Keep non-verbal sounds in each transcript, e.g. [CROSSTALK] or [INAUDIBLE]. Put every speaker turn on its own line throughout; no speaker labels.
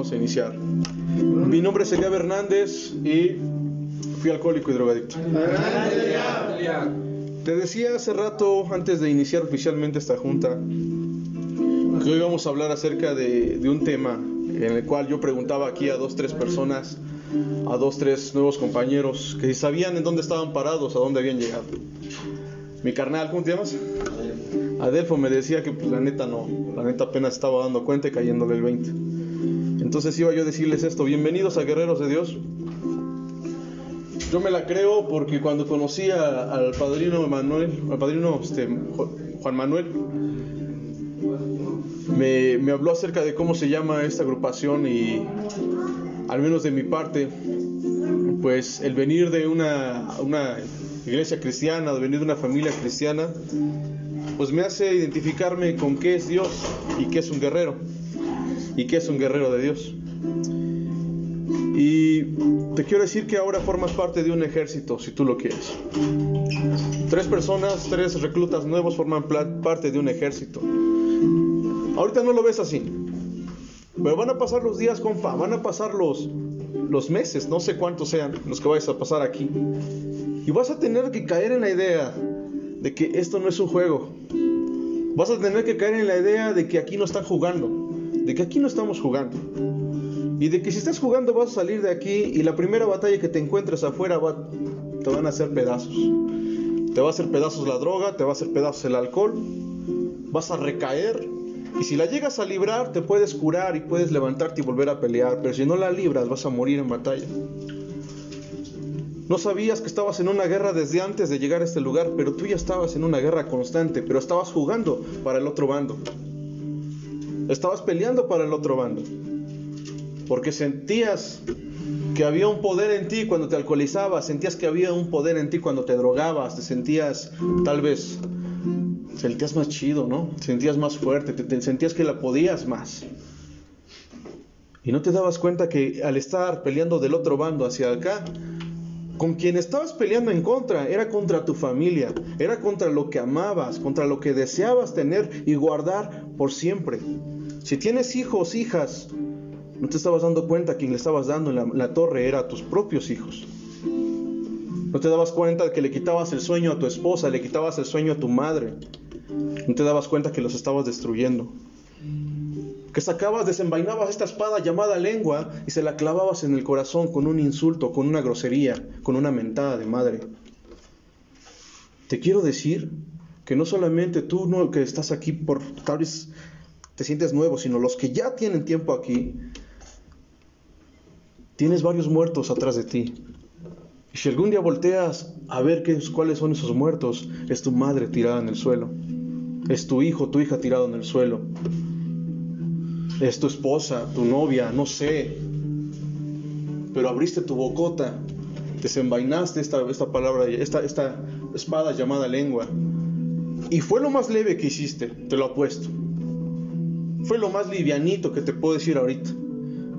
Vamos a iniciar. Mi nombre es Eliab Hernández y fui alcohólico y drogadicto. Te decía hace rato, antes de iniciar oficialmente esta junta, que hoy vamos a hablar acerca de, de un tema en el cual yo preguntaba aquí a dos, tres personas, a dos, tres nuevos compañeros, que si sabían en dónde estaban parados, a dónde habían llegado. Mi carnal, ¿cómo te llamas? Adelfo me decía que pues, la neta no, la neta apenas estaba dando cuenta y cayéndole el 20. Entonces iba yo a decirles esto, bienvenidos a Guerreros de Dios. Yo me la creo porque cuando conocí al padrino Manuel, al padrino este, Ju- Juan Manuel, me, habló acerca de cómo se llama esta agrupación y al menos de mi parte, pues el venir de una, una iglesia cristiana, de venir de una familia cristiana, pues me hace identificarme con qué es Dios y qué es un guerrero y qué es un guerrero de Dios. Y te quiero decir que ahora formas parte de un ejército, si tú lo quieres. Tres personas, tres reclutas nuevos forman parte de un ejército. Ahorita no lo ves así, pero van a pasar los días, compa, van a pasar los, los meses, no sé cuántos sean los que vayas a pasar aquí. Y vas a tener que caer en la idea de que esto no es un juego. Vas a tener que caer en la idea de que aquí no están jugando, de que aquí no estamos jugando. Y de que si estás jugando vas a salir de aquí y la primera batalla que te encuentres afuera va- te van a hacer pedazos. Te va a hacer pedazos la droga, te va a hacer pedazos el alcohol, vas a recaer. Y si la llegas a librar, te puedes curar y puedes levantarte y volver a pelear. Pero si no la libras, vas a morir en batalla. No sabías que estabas en una guerra desde antes de llegar a este lugar, pero tú ya estabas en una guerra constante, pero estabas jugando para el otro bando. Estabas peleando para el otro bando. Porque sentías que había un poder en ti cuando te alcoholizabas, sentías que había un poder en ti cuando te drogabas, te sentías tal vez sentías más chido, ¿no? Sentías más fuerte, te, sentías que la podías más. Y no te dabas cuenta que al estar peleando del otro bando hacia acá, con quien estabas peleando en contra era contra tu familia, era contra lo que amabas, contra lo que deseabas tener y guardar por siempre. Si tienes hijos, hijas, no te estabas dando cuenta quien le estabas dando en la, torre era a tus propios hijos. No te dabas cuenta que le quitabas el sueño a tu esposa, le quitabas el sueño a tu madre. No te dabas cuenta que los estabas destruyendo. Que sacabas, desenvainabas esta espada llamada lengua y se la clavabas en el corazón con un insulto, con una grosería, con una mentada de madre. Te quiero decir que no solamente tú no, que estás aquí por tal vez te sientes nuevo, sino los que ya tienen tiempo aquí, tienes varios muertos atrás de ti. Y si algún día volteas a ver qué, cuáles son esos muertos, es tu madre tirada en el suelo, es tu hijo, tu hija tirado en el suelo, es tu esposa, tu novia, no sé. Pero abriste tu bocota, desenvainaste esta, esta palabra, esta, esta espada llamada lengua. Y fue lo más leve que hiciste, te lo apuesto. Fue lo más livianito que te puedo decir ahorita.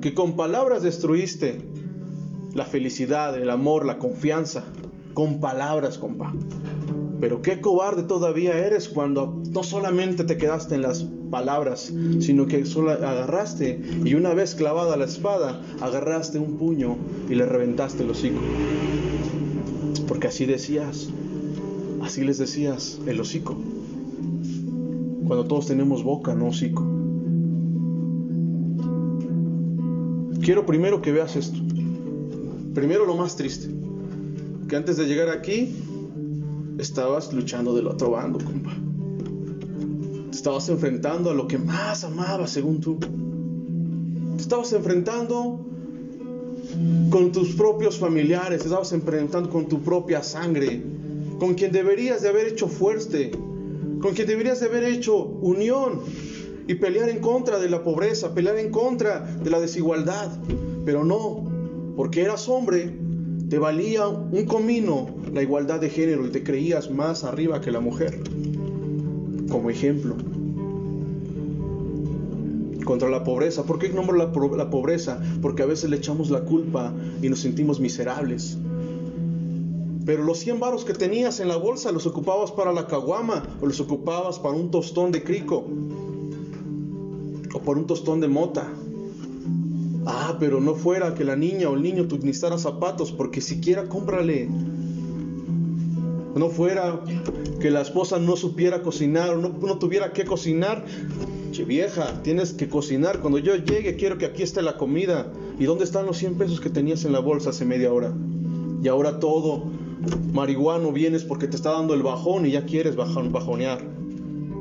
Que con palabras destruiste la felicidad, el amor, la confianza. Con palabras, compa. Pero qué cobarde todavía eres cuando no solamente te quedaste en las palabras, sino que solo agarraste y una vez clavada la espada, agarraste un puño y le reventaste el hocico. Porque así decías, así les decías, el hocico. Cuando todos tenemos boca, no hocico. Quiero primero que veas esto. Primero lo más triste. Que antes de llegar aquí, estabas luchando del otro bando, compa. Te estabas enfrentando a lo que más amabas, según tú. Te estabas enfrentando con tus propios familiares, te estabas enfrentando con tu propia sangre, con quien deberías de haber hecho fuerte, con quien deberías de haber hecho unión y pelear en contra de la pobreza, pelear en contra de la desigualdad. Pero no, porque eras hombre, te valía un comino la igualdad de género y te creías más arriba que la mujer. Como ejemplo. Contra la pobreza. ¿Por qué nombro la, pobreza? Porque a veces le echamos la culpa y nos sentimos miserables. Pero los 100 varos que tenías en la bolsa los ocupabas para la caguama o los ocupabas para un tostón de crico por un tostón de mota. pero no fuera que la niña o el niño necesitara zapatos, porque siquiera cómprale. No fuera que la esposa no supiera cocinar o no, no tuviera que cocinar. Che vieja, tienes que cocinar. Cuando yo llegue, quiero que aquí esté la comida. ¿Y dónde están los 100 pesos que tenías en la bolsa hace media hora? Y ahora todo marihuano vienes porque te está dando el bajón y ya quieres bajonear.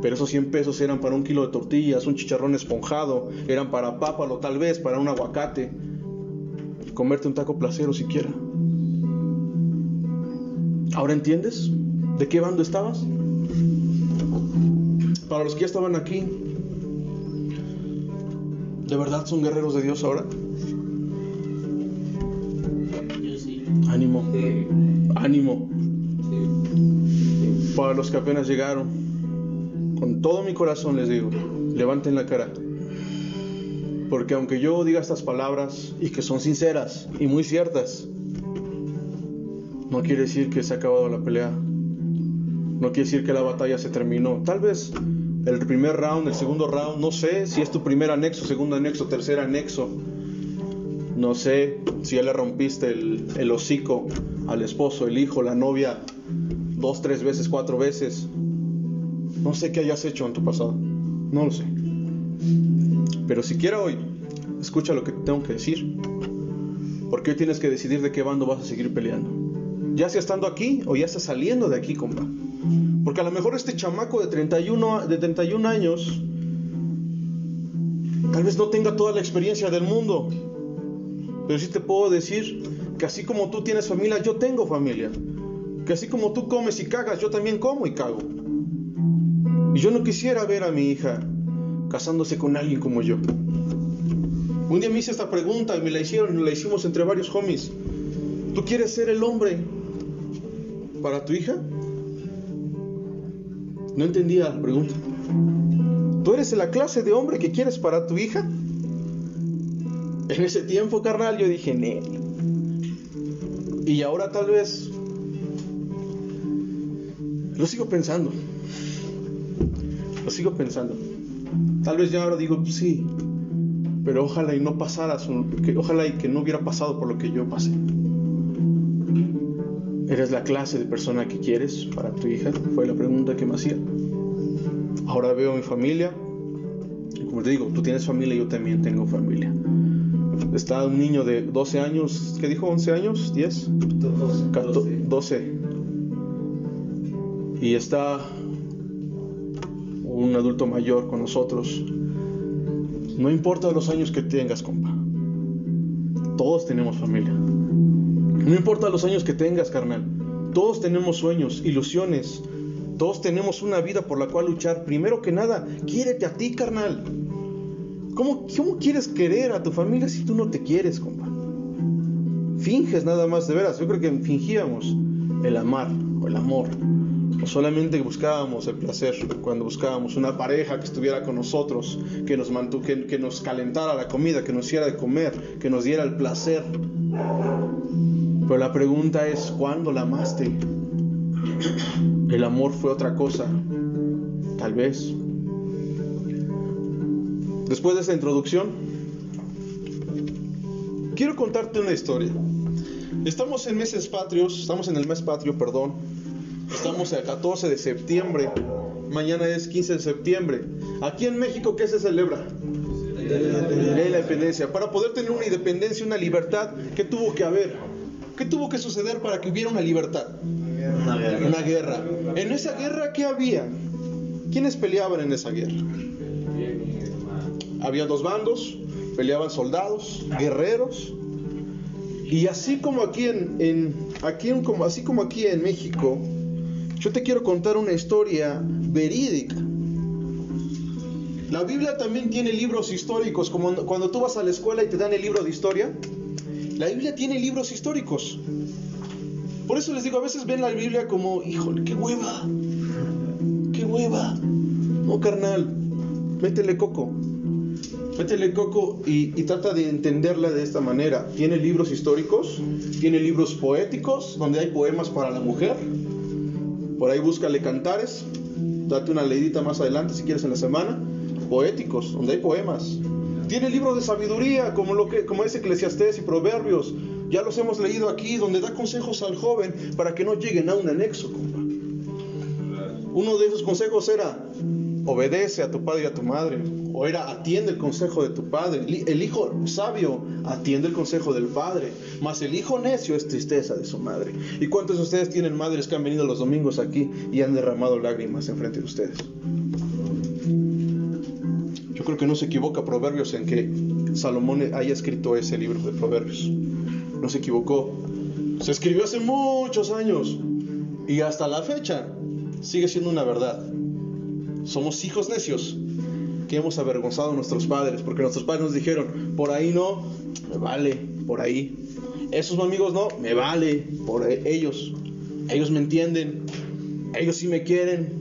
Pero esos 100 pesos eran para un kilo de tortillas, un chicharrón esponjado, eran para pápalo tal vez, para un aguacate, comerte un taco placero siquiera. ¿Ahora entiendes de qué bando estabas? Para los que ya estaban aquí, ¿de verdad son guerreros de Dios ahora? Ánimo, ánimo. Para los que apenas llegaron, con todo mi corazón les digo, levanten la cara. Porque aunque yo diga estas palabras y que son sinceras y muy ciertas, no quiere decir que se ha acabado la pelea. No quiere decir que la batalla se terminó. Tal vez el primer round, el segundo round, no sé si es tu primer anexo, segundo anexo, tercer anexo. No sé si ya le rompiste el, el hocico al esposo, el hijo, la novia, dos, tres veces, cuatro veces. No sé qué hayas hecho en tu pasado. No lo sé. Pero siquiera hoy, escucha lo que tengo que decir. Porque hoy tienes que decidir de qué bando vas a seguir peleando. Ya sea estando aquí o ya sea saliendo de aquí, compa. Porque a lo mejor este chamaco de 31, de 31 años tal vez no tenga toda la experiencia del mundo. Pero sí te puedo decir que así como tú tienes familia, yo tengo familia. Que así como tú comes y cagas, yo también como y cago. Y yo no quisiera ver a mi hija casándose con alguien como yo. Un día me hice esta pregunta y me la hicieron y la hicimos entre varios homies. ¿Tú quieres ser el hombre para tu hija? No entendía la pregunta. ¿Tú eres la clase de hombre que quieres para tu hija? En ese tiempo, carnal, yo dije, Nel. Y ahora tal vez lo sigo pensando. Lo sigo pensando. Tal vez ya ahora digo, pues sí, pero ojalá y no pasara, que, ojalá y que no hubiera pasado por lo que yo pasé. ¿Eres la clase de persona que quieres para tu hija? Fue la pregunta que me hacía. Ahora veo mi familia. Y como te digo, tú tienes familia y yo también tengo familia. Está un niño de 12 años, ¿qué dijo? ¿11 años? ¿10? 12. 12. Y está un adulto mayor con nosotros. No importa los años que tengas, compa. Todos tenemos familia. No importa los años que tengas, carnal. Todos tenemos sueños, ilusiones. Todos tenemos una vida por la cual luchar. Primero que nada, quiérete a ti, carnal. ¿Cómo, ¿Cómo quieres querer a tu familia si tú no te quieres, compa? Finges nada más, de veras. Yo creo que fingíamos el amar o el amor. Solamente buscábamos el placer cuando buscábamos una pareja que estuviera con nosotros, que nos, mantu que, que nos calentara la comida, que nos hiciera de comer, que nos diera el placer. Pero la pregunta es, ¿cuándo la amaste? El amor fue otra cosa, tal vez. Después de esta introducción, quiero contarte una historia. Estamos en meses patrios, estamos en el mes patrio, perdón. Estamos el 14 de septiembre. Mañana es 15 de septiembre. Aquí en México, ¿qué se celebra? Ley de la independencia. Para poder tener una independencia, una libertad, ¿qué tuvo que haber? ¿Qué tuvo que suceder para que hubiera una libertad?
Una guerra.
Una guerra. En esa guerra, ¿qué había? ¿Quiénes peleaban en esa guerra? Había dos bandos, peleaban soldados, guerreros. Y así como aquí en, en- aquí en- como, así como aquí en México, yo te quiero contar una historia verídica. La Biblia también tiene libros históricos, como cuando tú vas a la escuela y te dan el libro de historia. La Biblia tiene libros históricos. Por eso les digo, a veces ven la Biblia como, híjole, qué hueva, qué hueva. No, carnal, métele coco. Métele coco y, y trata de entenderla de esta manera. Tiene libros históricos, tiene libros poéticos, donde hay poemas para la mujer. Por ahí búscale cantares. Date una leidita más adelante si quieres en la semana. Poéticos, donde hay poemas. Tiene libros de sabiduría, como, lo que, como es Eclesiastés y Proverbios. Ya los hemos leído aquí, donde da consejos al joven para que no lleguen a un anexo, compa. Uno de esos consejos era, obedece a tu padre y a tu madre. O era, atiende el consejo de tu padre. El hijo sabio atiende el consejo del padre. Mas el hijo necio es tristeza de su madre. ¿Y cuántos de ustedes tienen madres que han venido los domingos aquí y han derramado lágrimas en frente de ustedes? Yo creo que no se equivoca Proverbios en que Salomón haya escrito ese libro de Proverbios. No se equivocó. Se escribió hace muchos años y hasta la fecha sigue siendo una verdad. Somos hijos necios que hemos avergonzado a nuestros padres porque nuestros padres nos dijeron, por ahí no, me vale, por ahí. Esos amigos no, me vale, por e-, ellos. Ellos me entienden, ellos sí me quieren.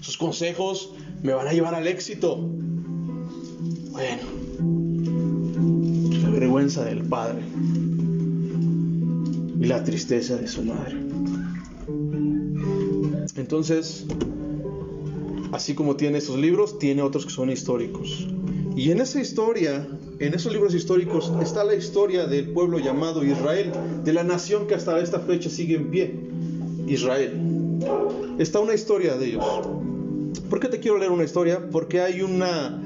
Sus consejos me van a llevar al éxito. Bueno, la vergüenza del padre y la tristeza de su madre. Entonces, así como tiene esos libros, tiene otros que son históricos. Y en esa historia, en esos libros históricos, está la historia del pueblo llamado Israel, de la nación que hasta esta fecha sigue en pie, Israel. Está una historia de ellos. ¿Por qué te quiero leer una historia? Porque hay una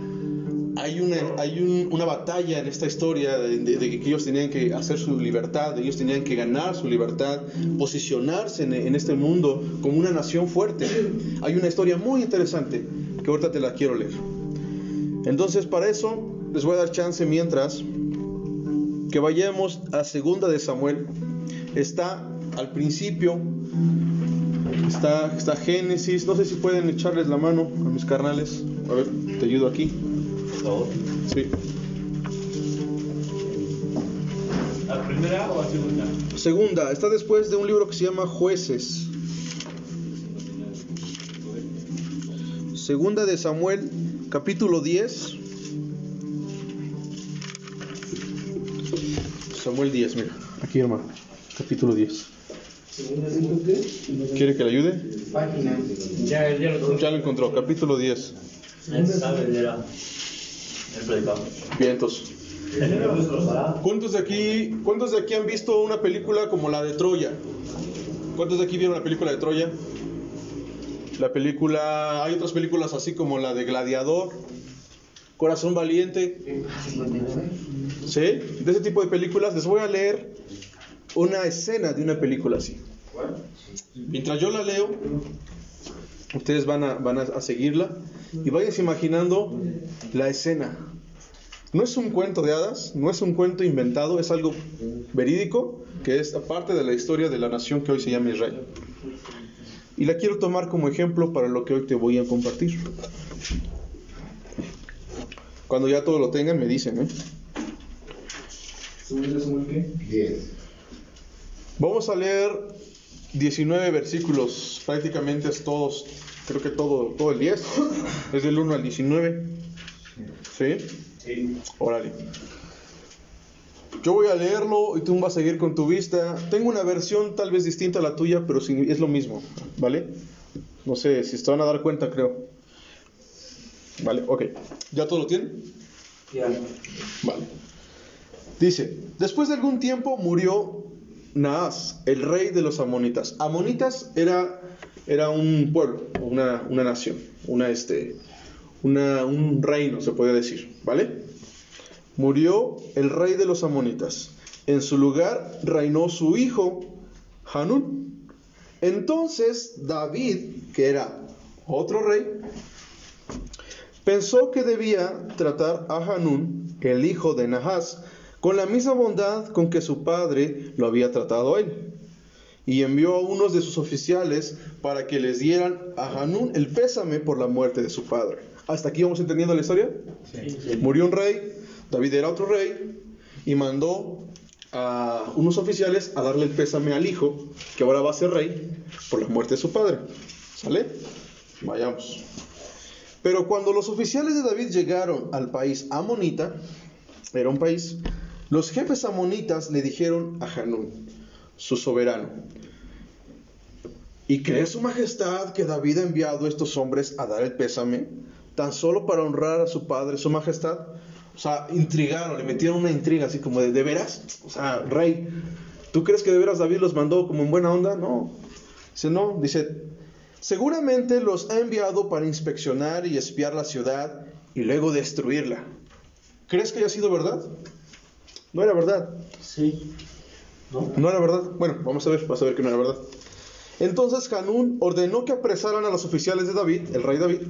hay una, hay una batalla en esta historia de, que ellos tenían que hacer su libertad, ellos tenían que ganar su libertad, posicionarse en, este mundo como una nación fuerte. Hay una historia muy interesante que ahorita te la quiero leer. Entonces, para eso, les voy a dar chance mientras que vayamos a segunda de Samuel. Está al principio, está, está Génesis. No sé si pueden echarles la mano a mis carnales. A ver, te ayudo aquí. Sí.
¿La primera o la segunda?
Segunda, está después de un libro que se llama Jueces. Segunda de Samuel, capítulo 10. Samuel 10, mira. Aquí, hermano. Capítulo 10. ¿Quiere que le ayude?
Página.
Ya, ya lo
Ya lo encontró. Capítulo 10. Vientos. ¿Cuántos de aquí, cuántos de aquí han visto una película como la de Troya? ¿Cuántos de aquí vieron la película de Troya? La película, hay otras películas así como la de Gladiador, Corazón Valiente, ¿sí? De ese tipo de películas les voy a leer una escena de una película así. Mientras yo la leo, ustedes van a, van a seguirla y vayan imaginando la escena. No es un cuento de hadas, no es un cuento inventado, es algo verídico que es parte de la historia de la nación que hoy se llama Israel. Y la quiero tomar como ejemplo para lo que hoy te voy a compartir. Cuando ya todo lo tengan, me dicen, ¿eh? Vamos a leer 19 versículos, prácticamente es todos, creo que todo, todo el 10, es del 1 al 19. ¿Sí?
Sí.
Órale. Yo voy a leerlo y tú vas a seguir con tu vista. Tengo una versión tal vez distinta a la tuya, pero es lo mismo, ¿vale? No sé si se van a dar cuenta, creo. Vale, ok. ¿Ya todo lo tienen?
Ya.
Vale. Dice, después de algún tiempo murió Naas, el rey de los amonitas. Amonitas era, era un pueblo, una, una nación, una, este, una, un reino, se puede decir, ¿vale? Murió el rey de los amonitas. En su lugar reinó su hijo Hanún. Entonces David, que era otro rey, pensó que debía tratar a Hanún, el hijo de Nahas, con la misma bondad con que su padre lo había tratado a él. Y envió a unos de sus oficiales para que les dieran a Hanún el pésame por la muerte de su padre. ¿Hasta aquí vamos entendiendo la historia? Murió un rey, David era otro rey, y mandó a unos oficiales a darle el pésame al hijo, que ahora va a ser rey, por la muerte de su padre. ¿Sale? Vayamos. Pero cuando los oficiales de David llegaron al país amonita, era un país, los jefes amonitas le dijeron a Hanún, su soberano, ¿y cree su majestad que David ha enviado estos hombres a dar el pésame, tan solo para honrar a su padre, su majestad? O sea, intrigaron, le metieron una intriga así como de, ¿de veras? O sea, rey, ¿tú crees que de veras David los mandó como en buena onda? No. Dice, no, dice, seguramente los ha enviado para inspeccionar y espiar la ciudad y luego destruirla. ¿Crees que haya sido verdad? No era verdad.
Sí. ¿No?
No era verdad. Bueno, vamos a ver, vas a ver que no era verdad. Entonces Hanún ordenó que apresaran a los oficiales de David, el rey David,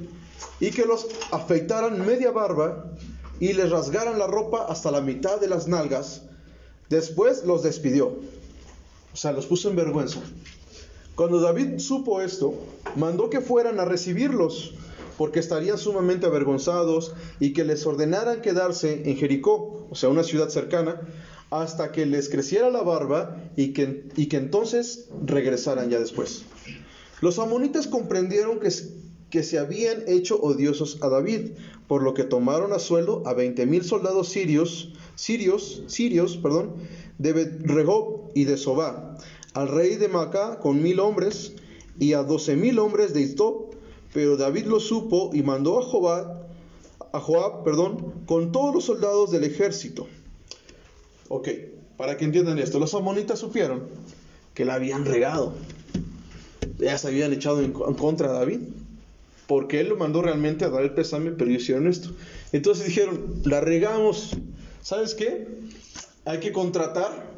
y que los afeitaran media barba y les rasgaran la ropa hasta la mitad de las nalgas. Después los despidió. O sea, los puso en vergüenza. Cuando David supo esto, mandó que fueran a recibirlos, porque estarían sumamente avergonzados, y que les ordenaran quedarse en Jericó, o sea, una ciudad cercana, hasta que les creciera la barba y que, y que entonces regresaran ya después. Los amonitas comprendieron que, que se habían hecho odiosos a David, por lo que tomaron a sueldo a veinte mil soldados sirios, sirios, sirios, perdón, de Rehob y de Sobá, al rey de Macá con mil hombres y a doce mil hombres de Istop, pero David lo supo y mandó a Joab, a Joab, perdón, con todos los soldados del ejército. Ok, para que entiendan esto, los amonitas supieron que la habían regado. Ya se habían echado en, contra de David. Porque él lo mandó realmente a dar el pésame, pero ellos hicieron esto. Entonces dijeron, la regamos. ¿Sabes qué? Hay que contratar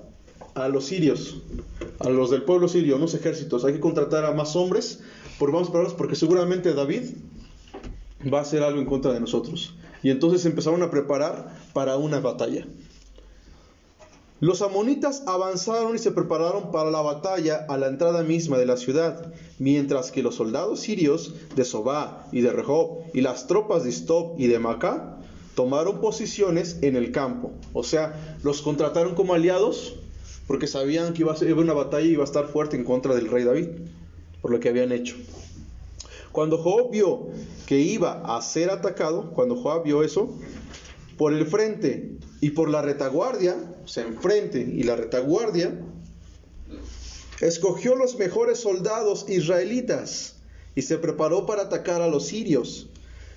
a los sirios, a los del pueblo sirio, unos ejércitos. Hay que contratar a más hombres por más palabras, porque seguramente David va a hacer algo en contra de nosotros. Y entonces empezaron a preparar para una batalla. Los amonitas avanzaron y se prepararon para la batalla a la entrada misma de la ciudad, mientras que los soldados sirios de Sobá y de Rehob y las tropas de Stop y de Macá tomaron posiciones en el campo. O sea, los contrataron como aliados porque sabían que iba a ser una batalla y iba a estar fuerte en contra del rey David, por lo que habían hecho. Cuando Joab vio que iba a ser atacado, cuando Joab vio eso, por el frente y por la retaguardia, o sea, enfrente y la retaguardia, escogió los mejores soldados israelitas y se preparó para atacar a los sirios.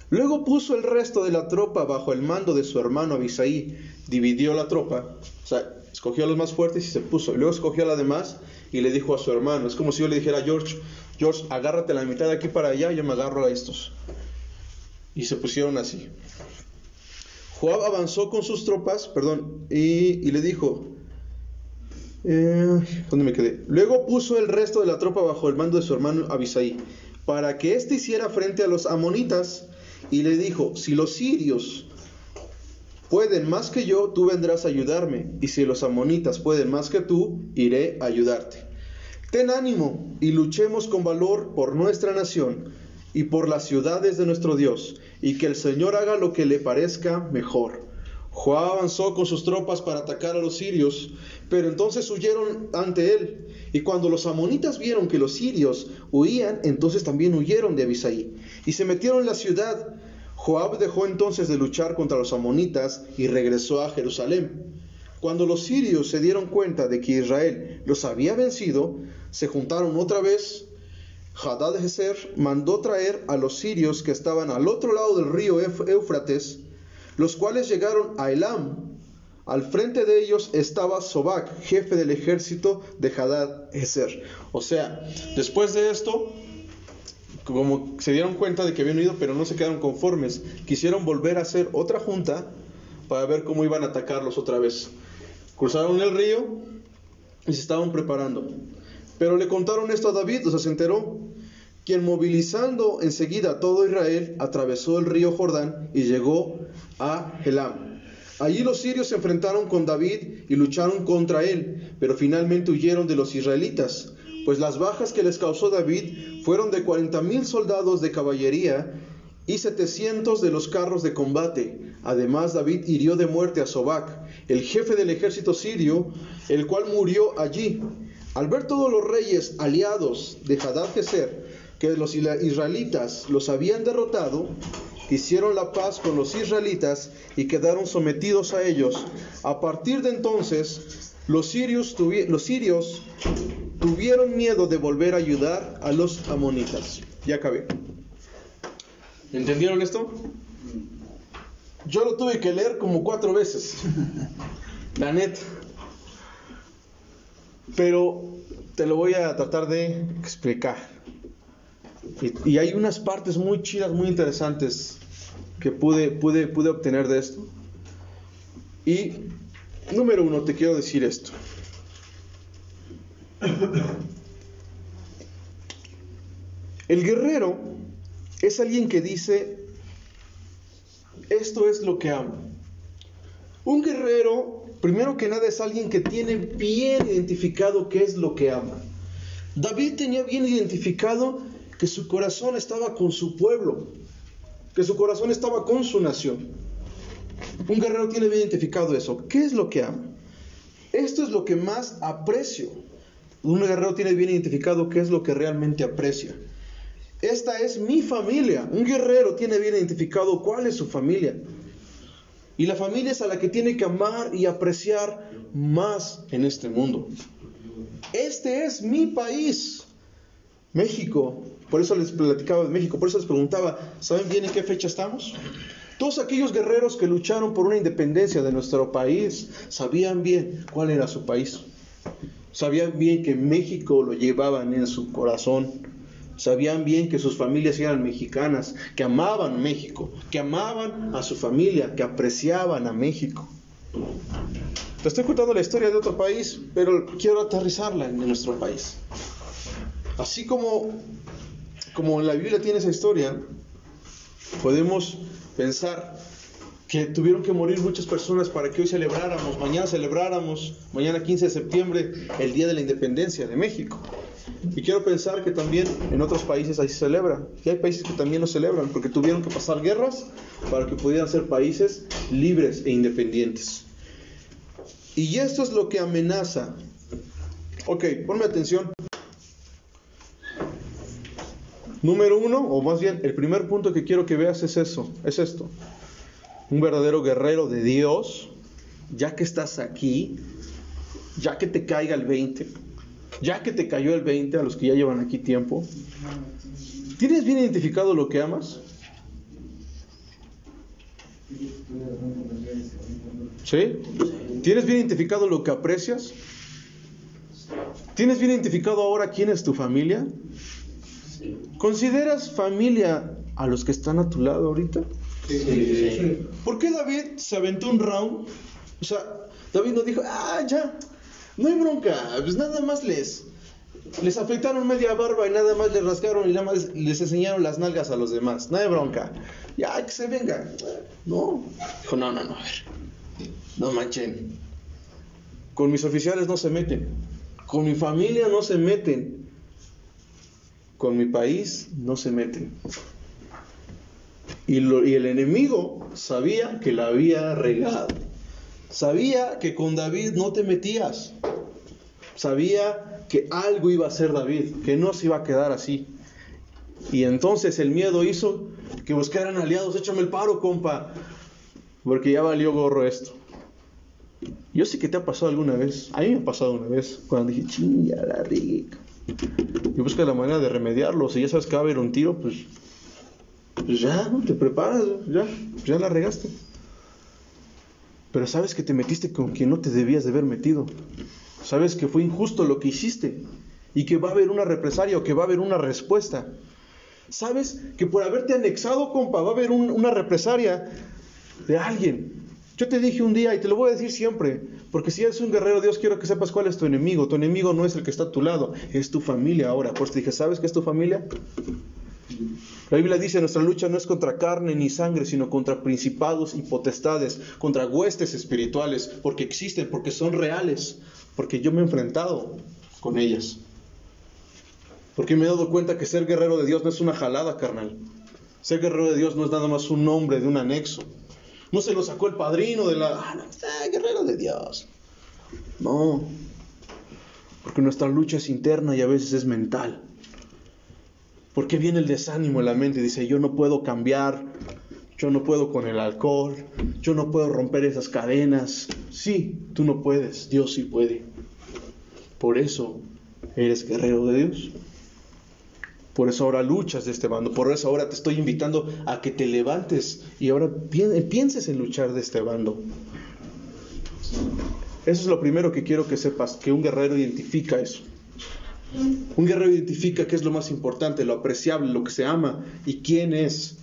Luego puso el resto de la tropa bajo el mando de su hermano Abisaí, dividió la tropa, o sea, escogió a los más fuertes y se puso, luego escogió a la demás y le dijo a su hermano, es como si yo le dijera a George, George, agárrate la mitad de aquí para allá, yo me agarro a estos. Y se pusieron así. Joab avanzó con sus tropas, perdón, y, y le dijo, eh, ¿dónde me quedé? Luego puso el resto de la tropa bajo el mando de su hermano Abisaí, para que éste hiciera frente a los amonitas, y le dijo, si los sirios pueden más que yo, tú vendrás a ayudarme, y si los amonitas pueden más que tú, iré a ayudarte. Ten ánimo y luchemos con valor por nuestra nación y por las ciudades de nuestro Dios, y que el Señor haga lo que le parezca mejor. Joab avanzó con sus tropas para atacar a los sirios, pero entonces huyeron ante él. Y cuando los amonitas vieron que los sirios huían, entonces también huyeron de Abisaí y se metieron en la ciudad. Joab dejó entonces de luchar contra los amonitas y regresó a Jerusalén. Cuando los sirios se dieron cuenta de que Israel los había vencido, se juntaron otra vez. Hadad Geser mandó traer a los sirios que estaban al otro lado del río Éufrates, los cuales llegaron a Elam. Al frente de ellos estaba Sobac, jefe del ejército de Hadad Geser. O sea, después de esto, como se dieron cuenta de que habían ido, pero no se quedaron conformes, quisieron volver a hacer otra junta para ver cómo iban a atacarlos otra vez. Cruzaron el río y se estaban preparando. Pero le contaron esto a David, o sea, se enteró, quien movilizando enseguida a todo Israel, atravesó el río Jordán y llegó a Helam. Allí los sirios se enfrentaron con David y lucharon contra él, pero finalmente huyeron de los israelitas, pues las bajas que les causó David fueron de cuarenta mil soldados de caballería y setecientos de los carros de combate. Además, David hirió de muerte a Sobac, el jefe del ejército sirio, el cual murió allí. Al ver todos los reyes aliados de Hadad Geser que los israelitas los habían derrotado, hicieron la paz con los israelitas y quedaron sometidos a ellos. A partir de entonces, los sirios tuvieron miedo de volver a ayudar a los amonitas. Ya acabé. ¿Entendieron esto? Yo lo tuve que leer como cuatro veces. [LAUGHS] La neta. Pero te lo voy a tratar de explicar. Y, y hay unas partes muy chidas, muy interesantes que pude, pude, pude obtener de esto. Y número uno, te quiero decir esto. El guerrero es alguien que dice, esto es lo que amo. Un guerrero, primero que nada, es alguien que tiene bien identificado qué es lo que ama. David tenía bien identificado que su corazón estaba con su pueblo, que su corazón estaba con su nación. Un guerrero tiene bien identificado eso. ¿Qué es lo que ama? Esto es lo que más aprecio. Un guerrero tiene bien identificado qué es lo que realmente aprecia. Esta es mi familia. Un guerrero tiene bien identificado cuál es su familia. Y la familia es a la que tiene que amar y apreciar más en este mundo. Este es mi país, México. Por eso les platicaba de México, por eso les preguntaba, ¿saben bien en qué fecha estamos? Todos aquellos guerreros que lucharon por una independencia de nuestro país sabían bien cuál era su país. Sabían bien que México lo llevaban en su corazón. Sabían bien que sus familias eran mexicanas, que amaban México, que amaban a su familia, que apreciaban a México. Te estoy contando la historia de otro país, pero quiero aterrizarla en nuestro país. Así como, como la Biblia tiene esa historia, podemos pensar que tuvieron que morir muchas personas para que hoy celebráramos, mañana celebráramos, mañana 15 de septiembre, el Día de la Independencia de México. Y quiero pensar que también en otros países ahí se celebra. Y hay países que también lo celebran porque tuvieron que pasar guerras para que pudieran ser países libres e independientes. Y esto es lo que amenaza. Ok, ponme atención. Número uno, o más bien el primer punto que quiero que veas es eso, es esto. Un verdadero guerrero de Dios, ya que estás aquí, ya que te caiga el 20, ya que te cayó el 20 a los que ya llevan aquí tiempo, ¿tienes bien identificado lo que amas? ¿Sí? ¿Tienes bien identificado lo que aprecias? ¿Tienes bien identificado ahora quién es tu familia? ¿Consideras familia a los que están a tu lado ahorita?
Sí.
¿Por qué David se aventó un round? O sea, David no dijo, ah, ya, no hay bronca, pues nada más les, les afectaron media barba y nada más les rascaron y nada más les enseñaron las nalgas a los demás, no hay bronca, ya que se venga. No, dijo, no, no, no, a ver, no manchen, con mis oficiales no se meten, con mi familia no se meten, con mi país no se meten. Y, el enemigo sabía que la había regado. Sabía que con David no te metías. Sabía que algo iba a hacer David, que no se iba a quedar así. Y entonces el miedo hizo que buscaran aliados. Échame el paro, compa. Porque ya valió gorro esto. Yo sé que te ha pasado alguna vez. A mí me ha pasado una vez. Cuando dije, chinga la rica. Y busca la manera de remediarlo. Si ya sabes que va a haber un tiro, pues pues ya, te preparas, ya, ya la regaste. Pero sabes que te metiste con quien no te debías de haber metido. Sabes que fue injusto lo que hiciste y que va a haber una represalia o que va a haber una respuesta. Sabes que por haberte anexado, compa, va a haber un, una represalia de alguien. Yo te dije un día y te lo voy a decir siempre, porque si eres un guerrero, Dios quiero que sepas cuál es tu enemigo. Tu enemigo no es el que está a tu lado, es tu familia ahora. Pues te dije, ¿sabes qué es tu familia? La Biblia dice, nuestra lucha no es contra carne ni sangre, sino contra principados y potestades, contra huestes espirituales, porque existen, porque son reales, porque yo me he enfrentado con ellas. Porque me he dado cuenta que ser guerrero de Dios no es una jalada, carnal. Ser guerrero de Dios no es nada más un nombre de un anexo. No se lo sacó el padrino de la... Ah, no, ah, guerrero de Dios. No. Porque nuestra lucha es interna y a veces es mental. Porque viene el desánimo en la mente dice, yo no puedo cambiar, yo no puedo con el alcohol, yo no puedo romper esas cadenas. Sí, tú no puedes, Dios sí puede. Por eso eres guerrero de Dios. Por eso ahora luchas de este bando. Por eso ahora te estoy invitando a que te levantes y ahora pienses en luchar de este bando. Eso es lo primero que quiero que sepas, que un guerrero identifica eso. Un guerrero identifica qué es lo más importante, lo apreciable, lo que se ama y quién es.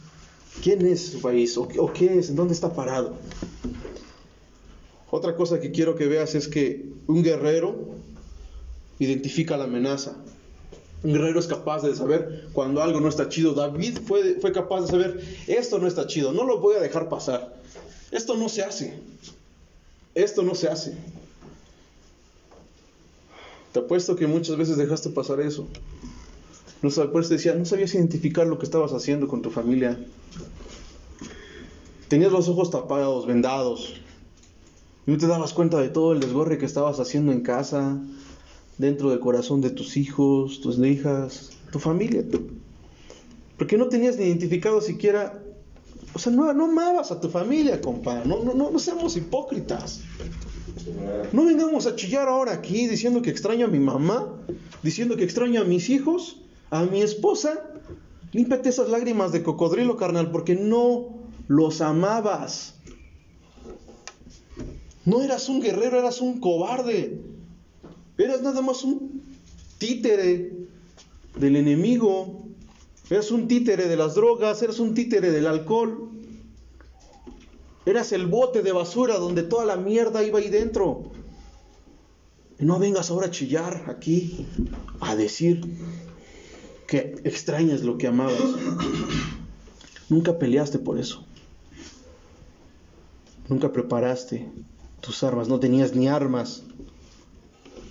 ¿Quién es su país? ¿O, qué es? ¿En dónde está parado? Otra cosa que quiero que veas es que un guerrero identifica la amenaza. Un guerrero es capaz de saber cuando algo no está chido. David fue, fue capaz de saber, esto no está chido, no lo voy a dejar pasar. Esto no se hace. Esto no se hace. Te apuesto que muchas veces dejaste pasar eso. No, por decía, no sabías identificar lo que estabas haciendo con tu familia. Tenías los ojos tapados, vendados. No te dabas cuenta de todo el desgorre que estabas haciendo en casa, dentro del corazón de tus hijos, tus hijas, tu familia. Porque no tenías ni identificado siquiera, o sea, no, no amabas a tu familia, compa. No, no, no, no seamos hipócritas. No vengamos a chillar ahora aquí diciendo que extraño a mi mamá, diciendo que extraño a mis hijos, a mi esposa. Límpate esas lágrimas de cocodrilo, carnal, porque no los amabas. No eras un guerrero, eras un cobarde. Eras nada más un títere del enemigo. Eras un títere de las drogas, eras un títere del alcohol. Eras el bote de basura donde toda la mierda iba ahí dentro. No vengas ahora a chillar aquí, a decir que extrañas lo que amabas. Nunca peleaste por eso. Nunca preparaste tus armas, no tenías ni armas.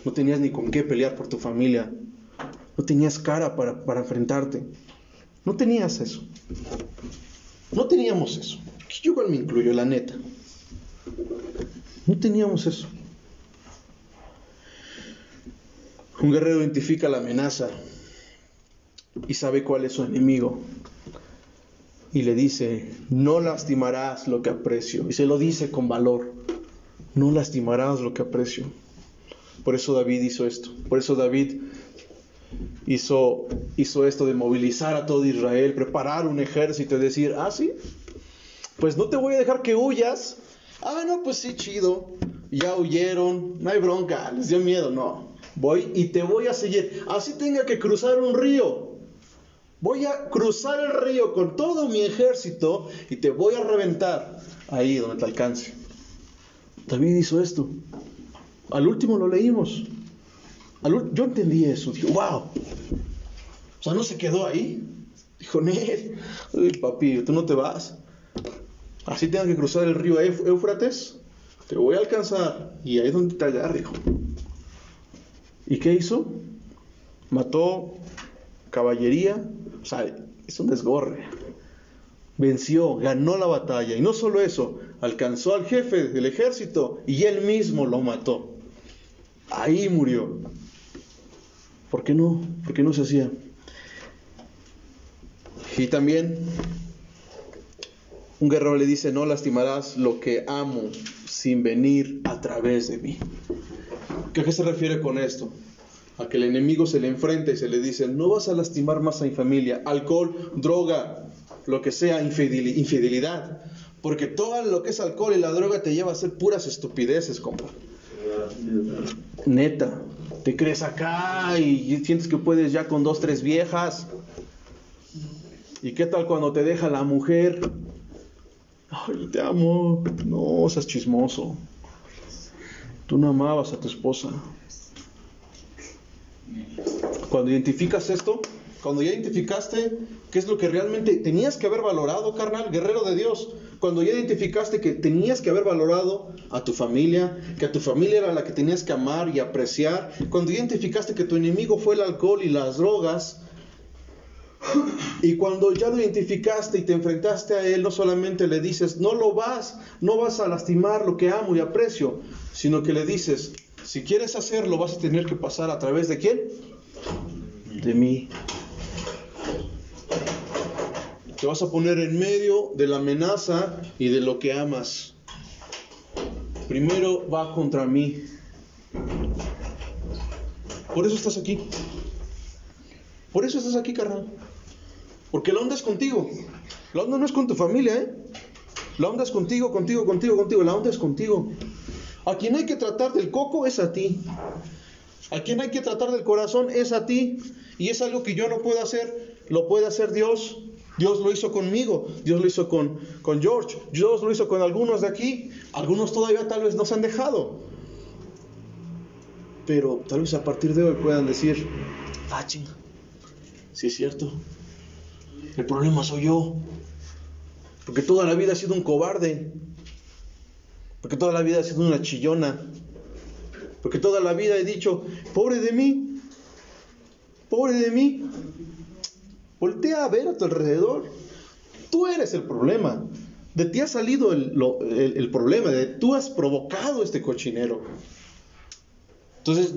No tenías ni con qué pelear por tu familia. No tenías cara para, para enfrentarte. No tenías eso. No teníamos eso. Yo igual me incluyo, la neta. No teníamos eso. Un guerrero identifica la amenaza y sabe cuál es su enemigo. Y le dice, no lastimarás lo que aprecio. Y se lo dice con valor, no lastimarás lo que aprecio. Por eso David hizo esto. Por eso David hizo, hizo esto de movilizar a todo Israel, preparar un ejército y decir, ah, sí, pues no te voy a dejar que huyas. Ah, no, pues sí, chido. Ya huyeron, no hay bronca, les dio miedo, no. Voy y te voy a seguir. Así tenga que cruzar un río. Voy a cruzar el río con todo mi ejército y te voy a reventar ahí donde te alcance. David hizo esto. Al último lo leímos. yo entendí eso. Dije, wow. O sea, no se quedó ahí. Dijo, Ned, papi, tú no te vas. Así tengo que cruzar el río Éufrates, te voy a alcanzar. Y ahí es donde te agarre, hijo. ¿Y qué hizo? Mató caballería, o sea, es un desgorre. Venció, ganó la batalla. Y no solo eso, alcanzó al jefe del ejército y él mismo lo mató. Ahí murió. ¿Por qué no? ¿Por qué no se hacía? Y también un guerrero le dice, no lastimarás lo que amo sin venir a través de mí. ¿A qué se refiere con esto? A que el enemigo se le enfrenta y se le dice, no vas a lastimar más a mi familia, alcohol, droga, lo que sea, infidelidad. Porque todo lo que es alcohol y la droga te lleva a hacer puras estupideces, compa. Neta, te crees acá y sientes que puedes ya con dos, tres viejas. ¿Y qué tal cuando te deja la mujer? Ay, te amo. No, seas chismoso. Tú no amabas a tu esposa. Cuando identificas esto, cuando ya identificaste qué es lo que realmente tenías que haber valorado, carnal, guerrero de Dios, cuando ya identificaste que tenías que haber valorado a tu familia, que a tu familia era la que tenías que amar y apreciar, cuando ya identificaste que tu enemigo fue el alcohol y las drogas, y cuando ya lo identificaste y te enfrentaste a él, no solamente le dices, no lo vas, no vas a lastimar lo que amo y aprecio, sino que le dices, si quieres hacerlo, vas a tener que pasar a través de quién? De mí. Te vas a poner en medio de la amenaza y de lo que amas. Primero va contra mí. Por eso estás aquí. Por eso estás aquí, carnal. Porque la onda es contigo. La onda no es con tu familia, ¿eh? La onda es contigo, contigo, contigo, contigo. La onda es contigo. A quien hay que tratar del coco es a ti. A quien hay que tratar del corazón es a ti. Y es algo que yo no puedo hacer, lo puede hacer Dios. Dios lo hizo conmigo, Dios lo hizo con, con George, Dios lo hizo con algunos de aquí. Algunos todavía tal vez nos han dejado. Pero tal vez a partir de hoy puedan decir, ah, chinga, sí es cierto. El problema soy yo. Porque toda la vida he sido un cobarde. Porque toda la vida he sido una chillona. Porque toda la vida he dicho, pobre de mí, pobre de mí. Voltea a ver a tu alrededor. Tú eres el problema. De ti ha salido el, el problema. De tú has provocado este cochinero. Entonces,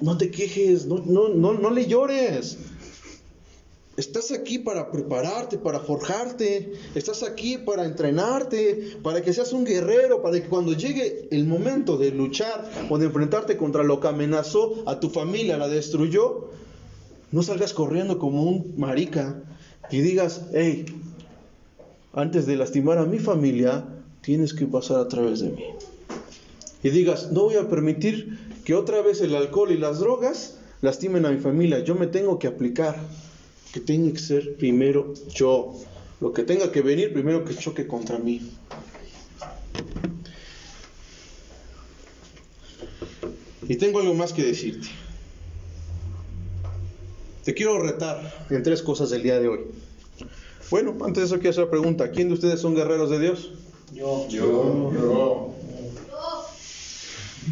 no te quejes, no, no, no, no le llores. Estás aquí para prepararte, para forjarte. Estás aquí para entrenarte, para que seas un guerrero, para que cuando llegue el momento de luchar o de enfrentarte contra lo que amenazó a tu familia, la destruyó, no salgas corriendo como un marica y digas, hey, antes de lastimar a mi familia, tienes que pasar a través de mí. Y digas, no voy a permitir que otra vez el alcohol y las drogas lastimen a mi familia. Yo me tengo que aplicar que tiene que ser primero yo. Lo que tenga que venir primero que choque contra mí. Y tengo algo más que decirte. Te quiero retar en tres cosas del día de hoy. Bueno, antes de eso quiero hacer una pregunta. ¿Quién de ustedes son guerreros de Dios?
Yo. Yo. Yo.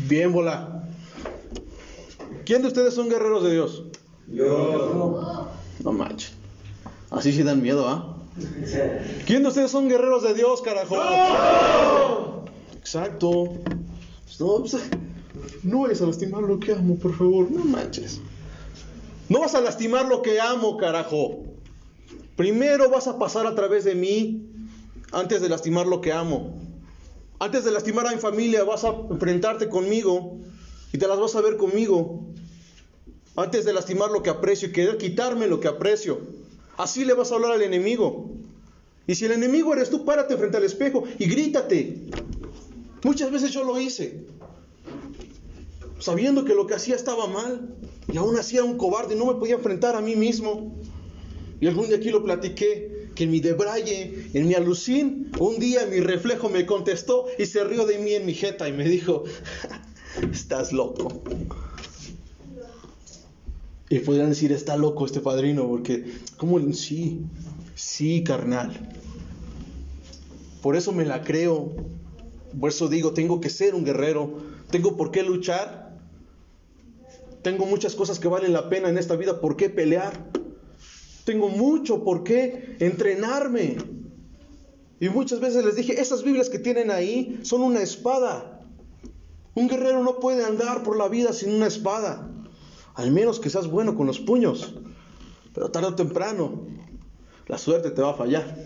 Bien, bola. ¿Quién de ustedes son guerreros de Dios?
Yo.
No manches. Así sí dan miedo, ¿ah? ¿Quién de ustedes son guerreros de Dios, carajo? Exacto. No, pues, no vayas a lastimar lo que amo, por favor. No manches. No vas a lastimar lo que amo, carajo. Primero vas a pasar a través de mí antes de lastimar lo que amo. Antes de lastimar a mi familia vas a enfrentarte conmigo y te las vas a ver conmigo antes de lastimar lo que aprecio y querer quitarme lo que aprecio. Así le vas a hablar al enemigo. Y si el enemigo eres tú, párate frente al espejo y grítate. Muchas veces yo lo hice, sabiendo que lo que hacía estaba mal, y aún así era un cobarde, no me podía enfrentar a mí mismo. Y algún día aquí lo platiqué, que en mi debraye, en mi alucín, un día mi reflejo me contestó y se rió de mí en mi jeta y me dijo, [LAUGHS] estás loco. Y podrían decir, está loco este padrino, porque, ¿cómo? Sí, sí, carnal. Por eso me la creo. Por eso digo, tengo que ser un guerrero. Tengo por qué luchar. Tengo muchas cosas que valen la pena en esta vida. ¿Por qué pelear? Tengo mucho por qué entrenarme. Y muchas veces les dije, esas Biblias que tienen ahí son una espada. Un guerrero no puede andar por la vida sin una espada. Al menos que seas bueno con los puños. Pero tarde o temprano, la suerte te va a fallar.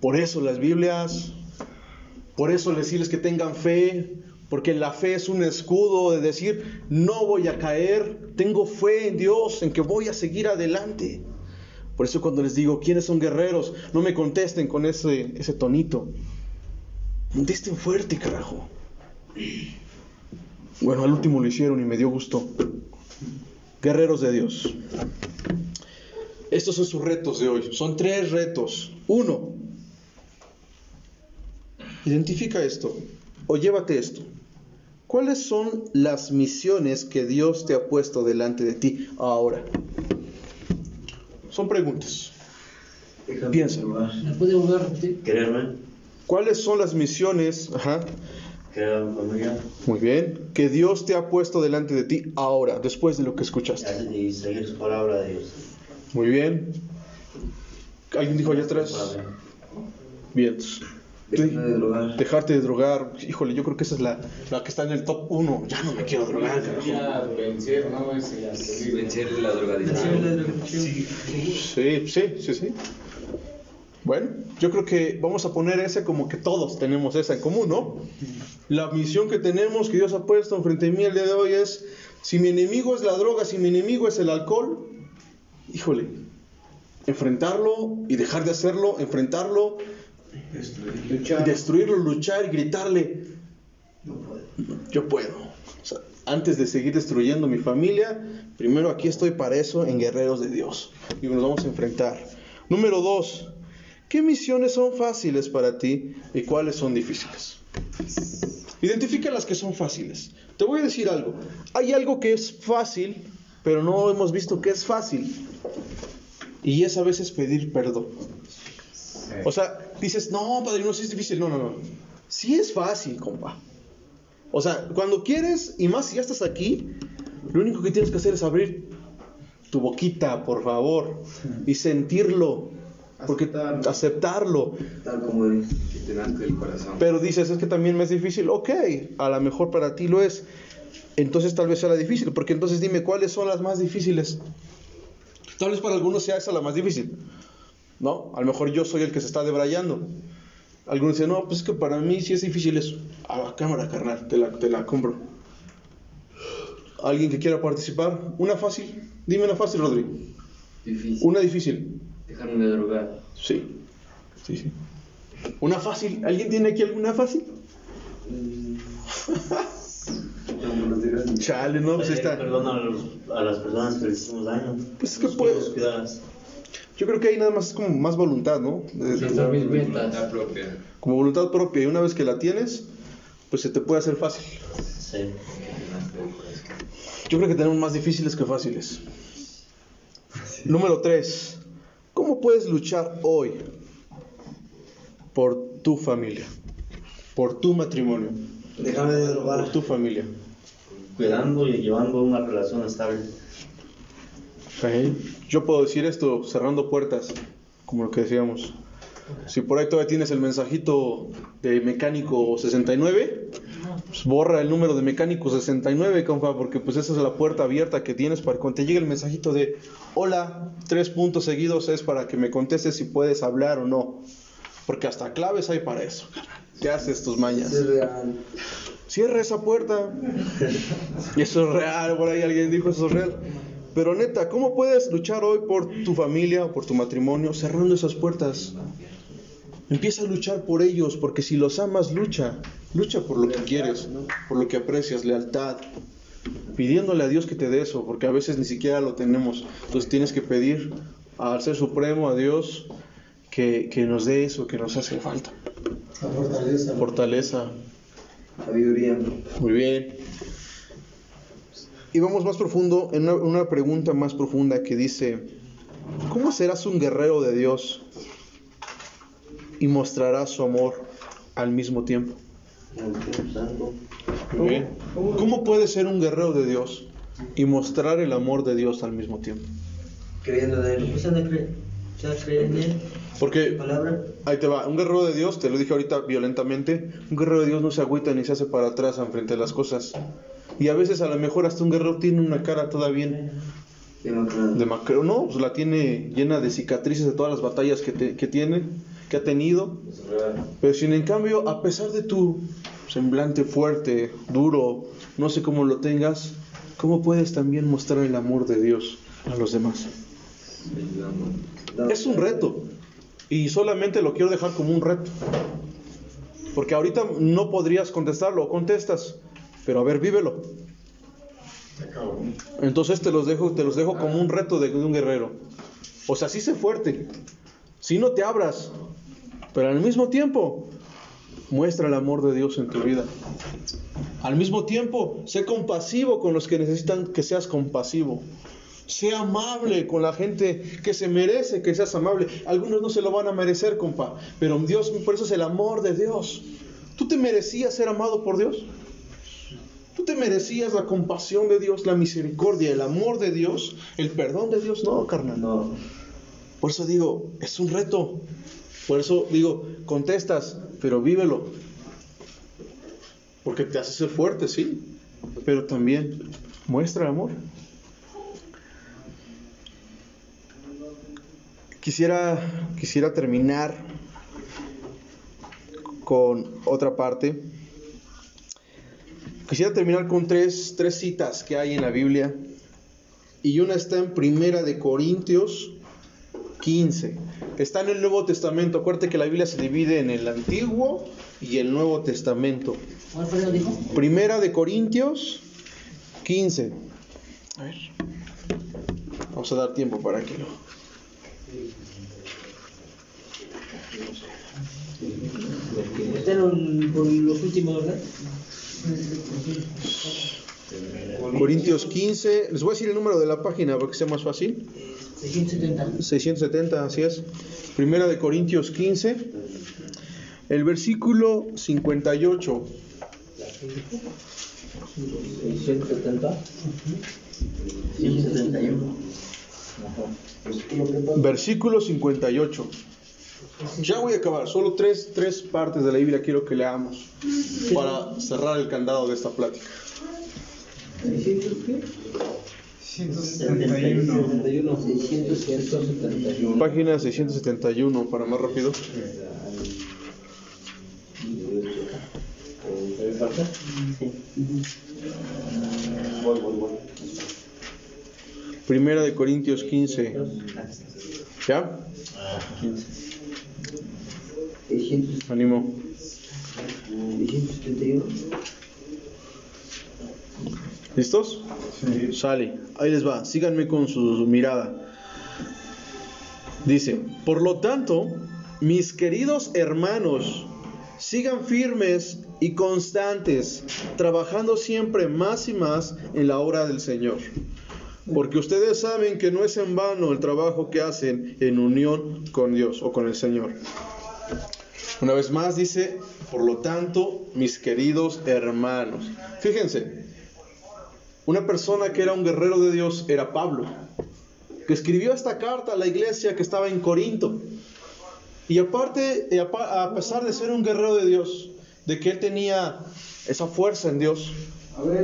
Por eso las Biblias, por eso decirles que tengan fe, porque la fe es un escudo de decir, no voy a caer, tengo fe en Dios, en que voy a seguir adelante. Por eso cuando les digo, ¿quiénes son guerreros? No me contesten con ese, ese tonito. Contesten fuerte, carajo. Bueno, al último lo hicieron y me dio gusto. Guerreros de Dios. Estos son sus retos de hoy. Son tres retos. Uno, identifica esto o llévate esto. ¿Cuáles son las misiones que Dios te ha puesto delante de ti ahora? Son preguntas. Piensa.
¿Me puede volver a repetir?
Quererme.
¿Cuáles son las misiones? Ajá. Muy bien. Que Dios te ha puesto delante de ti ahora, después de lo que escuchaste.
Y seguir su palabra de Dios.
Muy bien. ¿Alguien dijo allá atrás? Bien.
Dejarme de drogar.
Dejarte de drogar. Híjole, yo creo que esa es la, la que está en el top 1. Ya no me quiero drogar. carajo.
Ya vencer, ¿no?
Vencer la drogadicción.
Sí, sí, sí, sí. Bueno, yo creo que vamos a poner ese como que todos tenemos esa en común, ¿no? La misión que tenemos, que Dios ha puesto enfrente de mí el día de hoy es Si mi enemigo es la droga, si mi enemigo es el alcohol, híjole, enfrentarlo y dejar de hacerlo, enfrentarlo,
Luchar.
destruirlo, luchar y gritarle,
No puedo.
yo puedo. O sea, antes de seguir destruyendo mi familia, primero aquí estoy para eso en Guerreros de Dios. Y nos vamos a enfrentar. Número dos, ¿qué misiones son fáciles para ti y cuáles son difíciles? Identifica las que son fáciles. Te voy a decir algo. Hay algo que es fácil, pero no hemos visto que es fácil. Y es a veces pedir perdón. O sea, dices, no, padrino, sí es difícil. No, no, no. Sí es fácil, compa. O sea, cuando quieres, y más si ya estás aquí, lo único que tienes que hacer es abrir tu boquita, por favor, y sentirlo. Porque
Aceptarlo.
aceptarlo.
Tal como es.
Que te nazca el corazón.
Pero dices, es que también me es difícil. Ok, a lo mejor para ti lo es. Entonces tal vez sea la difícil. Porque entonces dime, ¿cuáles son las más difíciles? Tal vez para algunos sea esa la más difícil. ¿No? A lo mejor yo soy el que se está debrayando. Algunos dicen, no, pues es que para mí sí es difícil eso. A la cámara, carnal, te la, te la compro. ¿Alguien que quiera participar? Una fácil. Dime una fácil, Rodrigo.
Difícil.
Una difícil.
Dejarme de drogar.
Sí. Sí, sí. Una fácil. ¿Alguien tiene aquí alguna fácil? [LAUGHS] Chale, no, pues está.
Perdón a, los- a las personas que les hicimos daño.
Pues es que
Nos
puede-
queremos cuidar.
Yo creo que ahí nada más es como más voluntad, ¿no? De-
Siento mis metas. propia.
como voluntad propia. Y una vez que la tienes, pues se te puede hacer fácil.
Sí.
Yo creo que tenemos más difíciles que fáciles. Número 3. ¿Cómo puedes luchar hoy por tu familia? Por tu matrimonio.
Déjame de.
Por tu familia.
Cuidando y llevando una relación estable.
Yo puedo decir esto cerrando puertas, como lo que decíamos. Si por ahí todavía tienes el mensajito de mecánico 69, pues borra el número de mecánico 69, compa, porque pues esa es la puerta abierta que tienes para cuando te llegue el mensajito de hola, tres puntos seguidos es para que me contestes si puedes hablar o no. Porque hasta claves hay para eso. ¿Qué haces tus mañas?
Es real.
Cierra esa puerta. Y eso es real, por ahí alguien dijo eso es real. Pero neta, ¿cómo puedes luchar hoy por tu familia o por tu matrimonio cerrando esas puertas? Empieza a luchar por ellos, porque si los amas, lucha. Lucha por lo que quieres, por lo que aprecias, lealtad. Pidiéndole a Dios que te dé eso, porque a veces ni siquiera lo tenemos. Entonces tienes que pedir al Ser Supremo, a Dios, que, que nos dé eso que nos hace falta.
La fortaleza.
Fortaleza,
Sabiduría.
Muy bien. Y vamos más profundo, en una, una pregunta más profunda que dice, ¿cómo serás un guerrero de Dios y mostrarás su amor al mismo tiempo? Bien. ¿Cómo puedes ser un guerrero de Dios y mostrar el amor de Dios al mismo tiempo?
Creyendo en él.
Porque ahí te va, un guerrero de Dios, te lo dije ahorita violentamente, un guerrero de Dios no se agüita ni se hace para atrás frente a las cosas. Y a veces a lo mejor hasta un guerrero tiene una cara toda bien
Demacrado.
de macro, no, pues la tiene llena de cicatrices de todas las batallas que, te- que tiene, que ha tenido. Pero sin en cambio, a pesar de tu semblante fuerte, duro, no sé cómo lo tengas, ¿cómo puedes también mostrar el amor de Dios a los demás? Es un reto. Y solamente lo quiero dejar como un reto. Porque ahorita no podrías contestarlo, contestas, pero a ver, vívelo. Entonces te los dejo, te los dejo como un reto de, un guerrero. O sea, sí sé fuerte, sí no te abras, pero al mismo tiempo muestra el amor de Dios en tu vida. Al mismo tiempo, sé compasivo con los que necesitan que seas compasivo. Sé amable con la gente que se merece que seas amable. Algunos no se lo van a merecer, compa, pero Dios, por eso es el amor de Dios. ¿Tú te merecías ser amado por Dios? ¿Tú te merecías la compasión de Dios, la misericordia, el amor de Dios, el perdón de Dios? No, carnal.
No.
Por eso digo, es un reto. Por eso digo, contestas, pero vívelo. Porque te hace ser fuerte, sí, pero también muestra amor. Quisiera, quisiera terminar con otra parte. Quisiera terminar con tres, tres citas que hay en la Biblia. Y una está en Primera de Corintios 15. Está en el Nuevo Testamento. Acuérdate que la Biblia se divide en el Antiguo y el Nuevo Testamento.
¿Cuál fue lo dijo?
Primera de Corintios 15. A ver. Vamos a dar tiempo para que lo.
Está en un- por los últimos, ¿verdad?
Corintios 15. Les voy a decir el número de la página para que sea más fácil.
670.
670, así es. Primera de Corintios 15. El versículo 58.
670.
171.
Versículo 58. Ya voy a acabar. Solo tres, tres partes de la Biblia quiero que leamos para cerrar el candado de esta plática.
171. 671.
Página 671 para más rápido. Primera de Corintios 15. ¿Ya?
600,
Ánimo.
671.
¿Listos? Sale. Ahí les va. Síganme con su mirada. Dice, por lo tanto, mis queridos hermanos, sigan firmes y constantes, trabajando siempre más y más en la obra del Señor. Porque ustedes saben que no es en vano el trabajo que hacen en unión con Dios o con el Señor. Una vez más dice, por lo tanto, mis queridos hermanos. Fíjense, una persona que era un guerrero de Dios era Pablo, que escribió esta carta a la iglesia que estaba en Corinto. Y aparte, eh, a pesar de ser un guerrero de Dios, de que él tenía esa fuerza en Dios,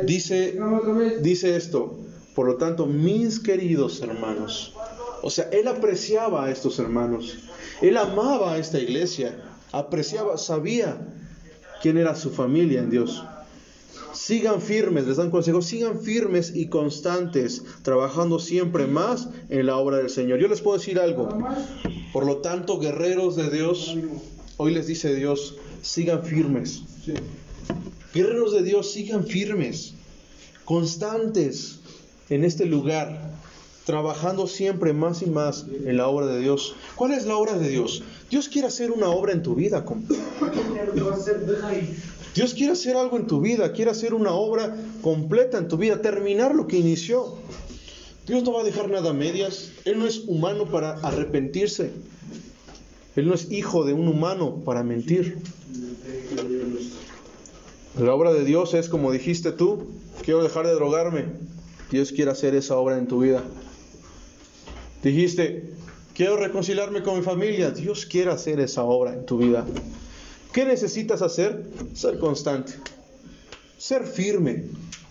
dice, dice esto, por lo tanto, mis queridos hermanos, o sea, él apreciaba a estos hermanos, él amaba a esta iglesia, apreciaba, sabía quién era su familia en Dios. Sigan firmes, les dan consejo, sigan firmes y constantes, trabajando siempre más en la obra del Señor. Yo les puedo decir algo. Por lo tanto, guerreros de Dios, hoy les dice Dios, sigan firmes. Guerreros de Dios, sigan firmes, constantes en este lugar, trabajando siempre más y más en la obra de Dios. ¿Cuál es la obra de Dios? Dios quiere hacer una obra en tu vida. Dios quiere hacer algo en tu vida, quiere hacer una obra completa en tu vida, terminar lo que inició. Dios no va a dejar nada a medias. Él no es humano para arrepentirse. Él no es hijo de un humano para mentir. La obra de Dios es como dijiste tú, quiero dejar de drogarme. Dios quiere hacer esa obra en tu vida. Dijiste, quiero reconciliarme con mi familia. Dios quiere hacer esa obra en tu vida. ¿Qué necesitas hacer? Ser constante, ser firme,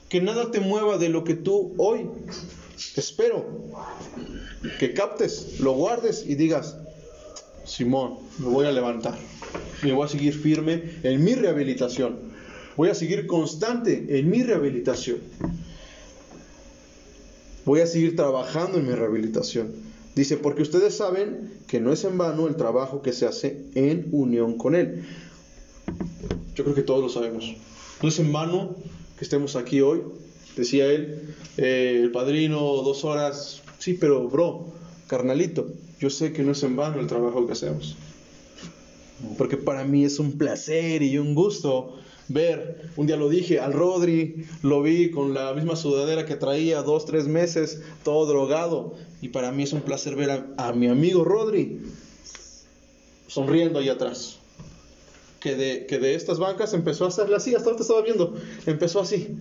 que nada te mueva de lo que tú hoy espero, que captes, lo guardes y digas, Simón, me voy a levantar, me voy a seguir firme en mi rehabilitación, voy a seguir constante en mi rehabilitación, voy a seguir trabajando en mi rehabilitación. Dice, porque ustedes saben que no es en vano el trabajo que se hace en unión con Él. Yo creo que todos lo sabemos. No es en vano que estemos aquí hoy. Decía él, eh, el padrino, dos horas. Sí, pero bro, carnalito, yo sé que no es en vano el trabajo que hacemos. Porque para mí es un placer y un gusto ver, un día lo dije, al Rodri, lo vi con la misma sudadera que traía dos, tres meses, todo drogado. Y para mí es un placer ver a, mi amigo Rodri sonriendo ahí atrás. Que de, que de estas bancas empezó a hacerle así, hasta ahorita estaba viendo, empezó así.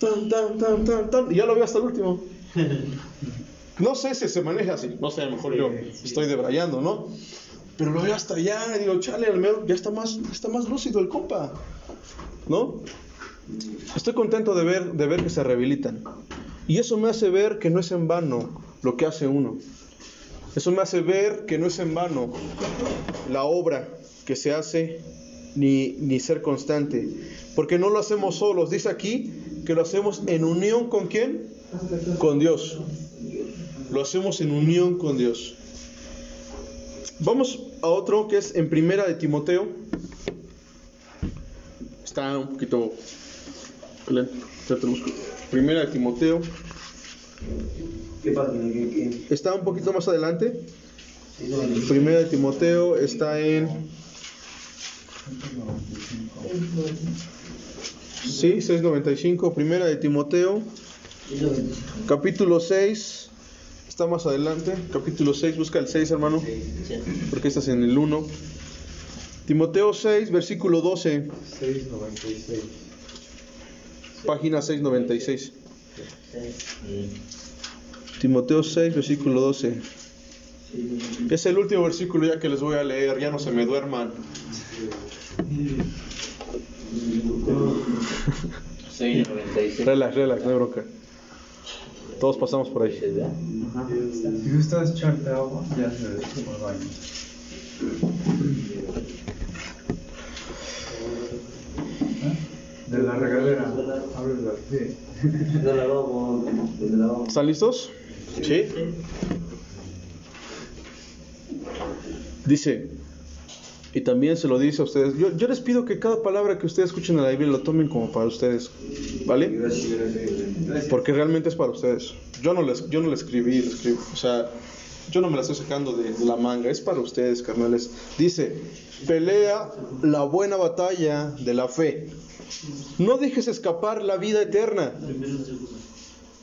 Tan, tan, tan, tan, tan, y ya lo veo hasta el último. No sé si se maneja así, no sé, a lo mejor yo estoy debrayando, ¿no? Pero lo veo hasta allá y digo, chale, al menos ya está más, está más lúcido el compa, ¿no? Estoy contento de ver, de ver que se rehabilitan. Y eso me hace ver que no es en vano lo que hace uno. Eso me hace ver que no es en vano la obra que se hace ni, ni ser constante. Porque no lo hacemos solos. Dice aquí que lo hacemos en unión con quién? Con Dios. Lo hacemos en unión con Dios. Vamos a otro que es en primera de Timoteo. Está un poquito Primera de Timoteo. Está un poquito más adelante. Primera de Timoteo está en. Sí, 695. Primera de Timoteo, capítulo 6. Está más adelante. Capítulo 6, busca el 6, hermano. Porque estás en el 1. Timoteo 6, versículo 12.
696.
Página 696. Timoteo 6, versículo 12. Es el último versículo ya que les voy a leer. Ya no se me duerman.
696.
Relax, relax, no hay bronca. Todos pasamos por ahí.
Si gustas echarte agua, ya se baño. De la regadera. Ábrela, sí.
¿Están listos? Sí. Dice, y también se lo dice a ustedes. Yo, yo les pido que cada palabra que ustedes escuchen en la Biblia lo tomen como para ustedes. ¿Vale? Porque realmente es para ustedes. Yo no les, yo no le escribí. O sea, yo no me la estoy sacando de, de la manga. Es para ustedes, carnales. Dice, pelea la buena batalla de la fe. No dejes escapar la vida eterna.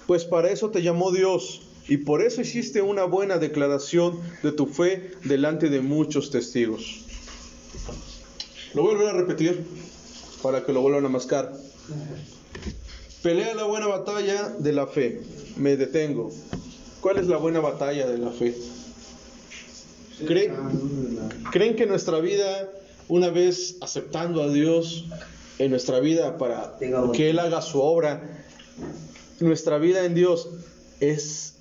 Pues para eso te llamó Dios. Y por eso hiciste una buena declaración de tu fe delante de muchos testigos. Lo voy a a repetir para que lo vuelvan a mascar. Pelea la buena batalla de la fe. Me detengo. ¿Cuál es la buena batalla de la fe? ¿Creen, ¿Creen que nuestra vida, una vez aceptando a Dios en nuestra vida para que Él haga su obra, nuestra vida en Dios es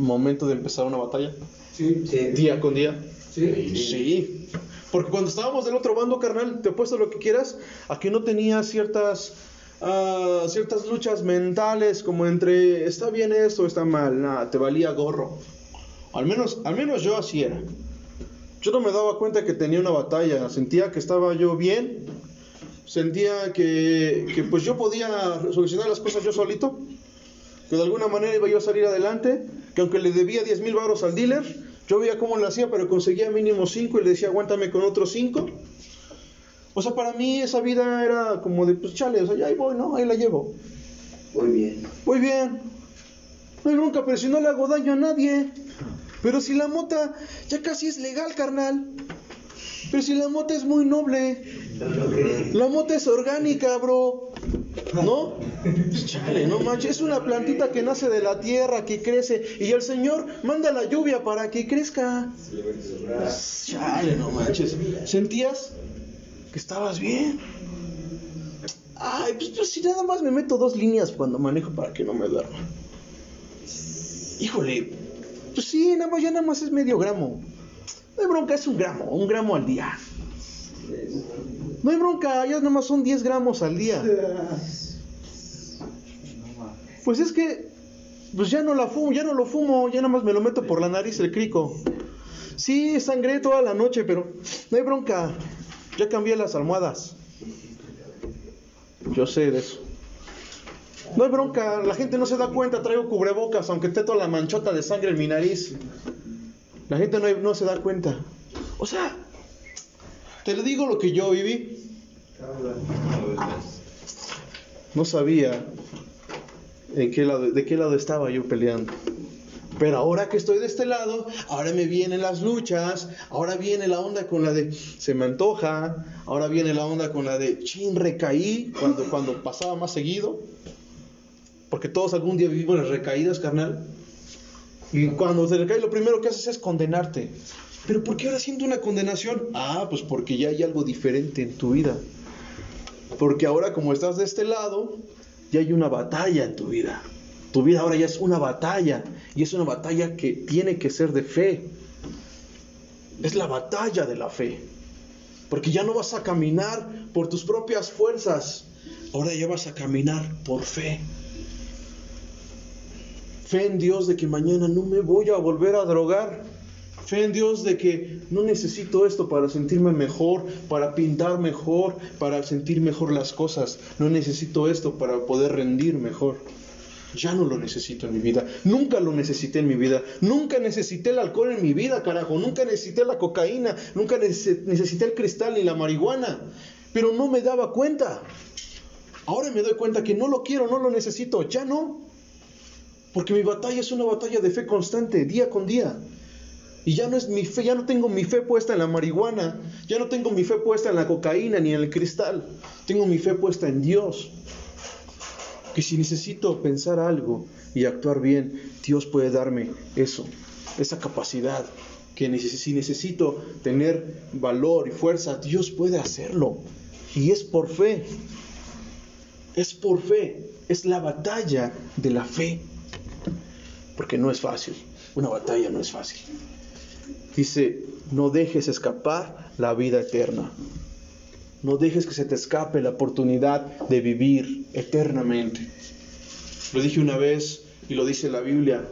momento de empezar una batalla?
Sí.
Día con día.
Sí.
Sí. Porque cuando estábamos del otro bando, carnal, te apuesto lo que quieras, a que no tenías ciertas, ah, ciertas luchas mentales, como entre está bien esto, está mal, nada, te valía gorro. Al menos, al menos yo así era. Yo no me daba cuenta que tenía una batalla, sentía que estaba yo bien, sentía que, que pues yo podía solucionar las cosas yo solito, que de alguna manera iba yo a salir adelante, que aunque le debía 10 mil baros al dealer, yo veía cómo lo hacía, pero conseguía mínimo 5 y le decía aguántame con otros 5. O sea, para mí esa vida era como de, pues chale, o sea, ya ahí voy, ¿no? Ahí la llevo.
Muy bien.
Muy bien. No hay bronca, pero si no le hago daño a nadie. Pero si la mota ya casi es legal, carnal. Pero si la mota es muy noble. La mota es orgánica, bro. ¿No? Chale, no manches. Es una plantita que nace de la tierra, que crece. Y el Señor manda la lluvia para que crezca. Chale, no manches. ¿Sentías que estabas bien? Ay, pues, pues si nada más me meto dos líneas cuando manejo para que no me duerma. Híjole, pues sí, nada más, ya nada más es medio gramo. No hay bronca, es un gramo, un gramo al día. No hay bronca, ya nada más son 10 gramos al día. Pues es que, pues ya no la fumo, ya no lo fumo, ya nada más me lo meto por la nariz el crico. Sí, sangré toda la noche, pero no hay bronca. Ya cambié las almohadas. Yo sé de eso. No hay bronca, la gente no se da cuenta, traigo cubrebocas, aunque esté toda la manchota de sangre en mi nariz. La gente no, no se da cuenta. O sea, te lo digo lo que yo viví. No sabía en qué lado, de qué lado estaba yo peleando. Pero ahora que estoy de este lado, ahora me vienen las luchas, ahora viene la onda con la de se me antoja, ahora viene la onda con la de chin recaí cuando, cuando pasaba más seguido. Porque todos algún día vivimos las recaídas, carnal. Y cuando te recae, lo primero que haces es condenarte. Pero ¿por qué ahora siento una condenación? Ah, pues porque ya hay algo diferente en tu vida. Porque ahora como estás de este lado, ya hay una batalla en tu vida. Tu vida ahora ya es una batalla. Y es una batalla que tiene que ser de fe. Es la batalla de la fe. Porque ya no vas a caminar por tus propias fuerzas. Ahora ya vas a caminar por fe. Fe en Dios de que mañana no me voy a volver a drogar. Fe en Dios de que no necesito esto para sentirme mejor, para pintar mejor, para sentir mejor las cosas. No necesito esto para poder rendir mejor. Ya no lo necesito en mi vida. Nunca lo necesité en mi vida. Nunca necesité el alcohol en mi vida, carajo. Nunca necesité la cocaína. Nunca necesité el cristal ni la marihuana. Pero no me daba cuenta. Ahora me doy cuenta que no lo quiero, no lo necesito. Ya no. Porque mi batalla es una batalla de fe constante, día con día. Y ya no es mi fe, ya no tengo mi fe puesta en la marihuana, ya no tengo mi fe puesta en la cocaína ni en el cristal. Tengo mi fe puesta en Dios. Que si necesito pensar algo y actuar bien, Dios puede darme eso, esa capacidad. Que si necesito tener valor y fuerza, Dios puede hacerlo. Y es por fe. Es por fe. Es la batalla de la fe. Porque no es fácil. Una batalla no es fácil. Dice, no dejes escapar la vida eterna. No dejes que se te escape la oportunidad de vivir eternamente. Lo dije una vez y lo dice la Biblia,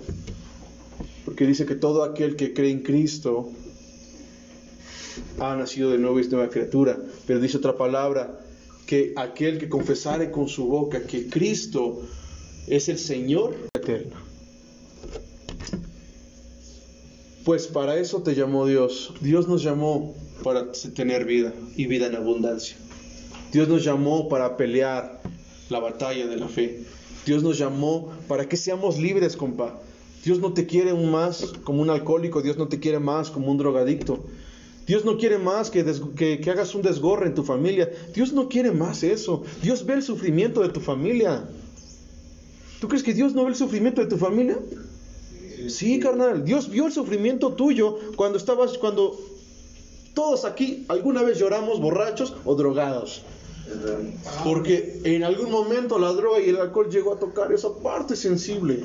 porque dice que todo aquel que cree en Cristo ha nacido de nuevo y es nueva criatura. Pero dice otra palabra, que aquel que confesare con su boca que Cristo es el Señor eterno. Pues para eso te llamó Dios. Dios nos llamó para tener vida y vida en abundancia. Dios nos llamó para pelear la batalla de la fe. Dios nos llamó para que seamos libres, compa. Dios no te quiere más como un alcohólico, Dios no te quiere más como un drogadicto. Dios no quiere más que, que, que, hagas un desgorre en tu familia. Dios no quiere más eso. Dios ve el sufrimiento de tu familia. ¿Tú crees que Dios no ve el sufrimiento de tu familia? Sí, carnal, Dios vio el sufrimiento tuyo cuando estabas, cuando todos aquí alguna vez lloramos borrachos o drogados. Porque en algún momento la droga y el alcohol llegó a tocar esa parte sensible.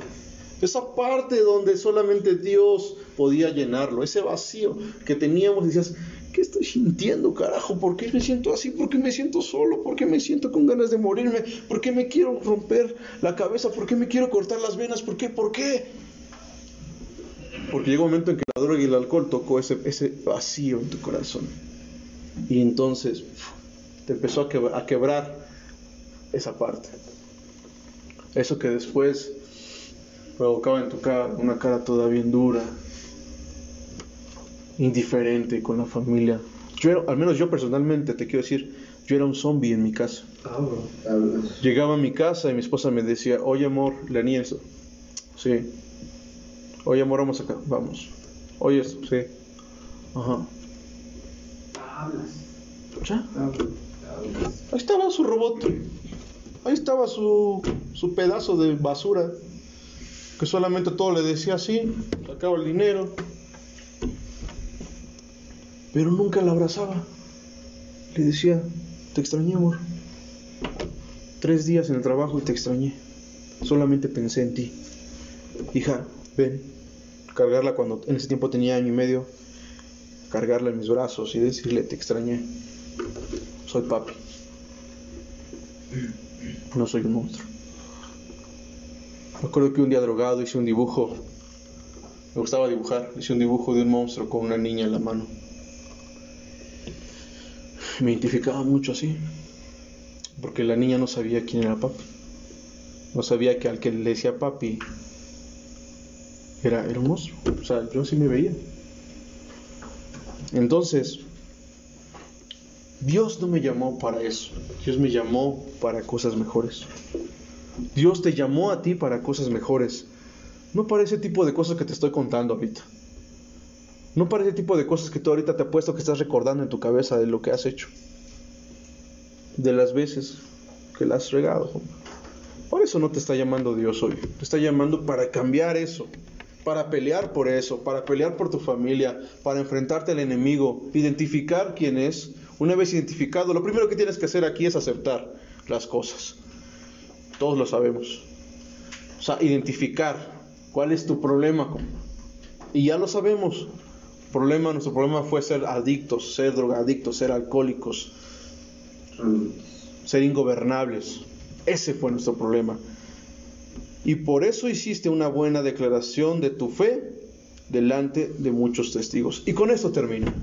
Esa parte donde solamente Dios podía llenarlo. Ese vacío que teníamos. Decías, ¿qué estoy sintiendo, carajo? ¿Por qué me siento así? ¿Por qué me siento solo? ¿Por qué me siento con ganas de morirme? ¿Por qué me quiero romper la cabeza? ¿Por qué me quiero cortar las venas? ¿Por qué? ¿Por qué? Porque llegó un momento en que la droga y el alcohol tocó ese, ese vacío en tu corazón. Y entonces te empezó a quebrar, a quebrar esa parte. Eso que después provocaba en tu cara una cara toda bien dura, indiferente con la familia. Yo al menos yo personalmente te quiero decir, yo era un zombie en mi casa. Llegaba a mi casa y mi esposa me decía, oye amor, le eso. Sí. Oye, amor, vamos acá, vamos. Oye, sí. Ajá. Hablas. ¿Ya? Ahí estaba su robot. Ahí estaba su, su pedazo de basura. Que solamente todo le decía así. Sacaba el dinero. Pero nunca la abrazaba. Le decía, te extrañé, amor. Tres días en el trabajo y te extrañé. Solamente pensé en ti. Hija, ven, cargarla cuando en ese tiempo tenía año y medio, cargarla en mis brazos y decirle, te extrañé, soy papi, no soy un monstruo. Me acuerdo que un día drogado hice un dibujo, me gustaba dibujar, hice un dibujo de un monstruo con una niña en la mano. Me identificaba mucho así, porque la niña no sabía quién era papi. No sabía que al que le decía papi era hermoso. O sea, yo sí me veía. Entonces, Dios no me llamó para eso. Dios me llamó para cosas mejores. Dios te llamó a ti para cosas mejores. No para ese tipo de cosas que te estoy contando ahorita. No para ese tipo de cosas que tú ahorita te puesto que estás recordando en tu cabeza de lo que has hecho. De las veces que la has regado. Por eso no te está llamando Dios hoy. Te está llamando para cambiar eso para pelear por eso, para pelear por tu familia, para enfrentarte al enemigo, identificar quién es. Una vez identificado, lo primero que tienes que hacer aquí es aceptar las cosas. Todos lo sabemos. O sea, identificar cuál es tu problema. Y ya lo sabemos. Problema, nuestro problema fue ser adictos, ser drogadictos, ser alcohólicos. ser ingobernables. Ese fue nuestro problema. Y por eso hiciste una buena declaración de tu fe delante de muchos testigos. Y con esto termino.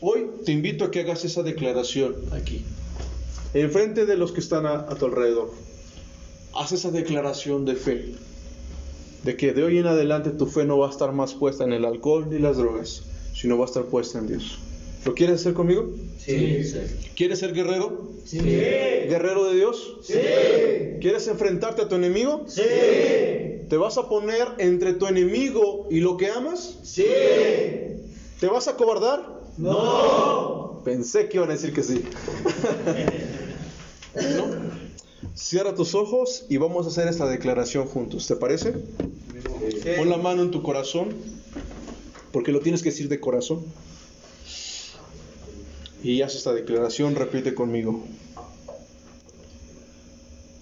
Hoy te invito a que hagas esa declaración aquí, en frente de los que están a tu alrededor. Haz esa declaración de fe, de que de hoy en adelante tu fe no va a estar más puesta en el alcohol ni las drogas, sino va a estar puesta en Dios. ¿Lo quieres hacer conmigo?
Sí.
¿Quieres ser guerrero?
Sí.
¿Guerrero de Dios?
Sí.
¿Quieres enfrentarte a tu enemigo?
Sí.
¿Te vas a poner entre tu enemigo y lo que amas?
Sí.
¿Te vas a cobardar?
No.
Pensé que iban a decir que sí. [LAUGHS] ¿No? Cierra tus ojos y vamos a hacer esta declaración juntos. ¿Te parece? Pon la mano en tu corazón, porque lo tienes que decir de corazón. Y haz esta declaración, repite conmigo.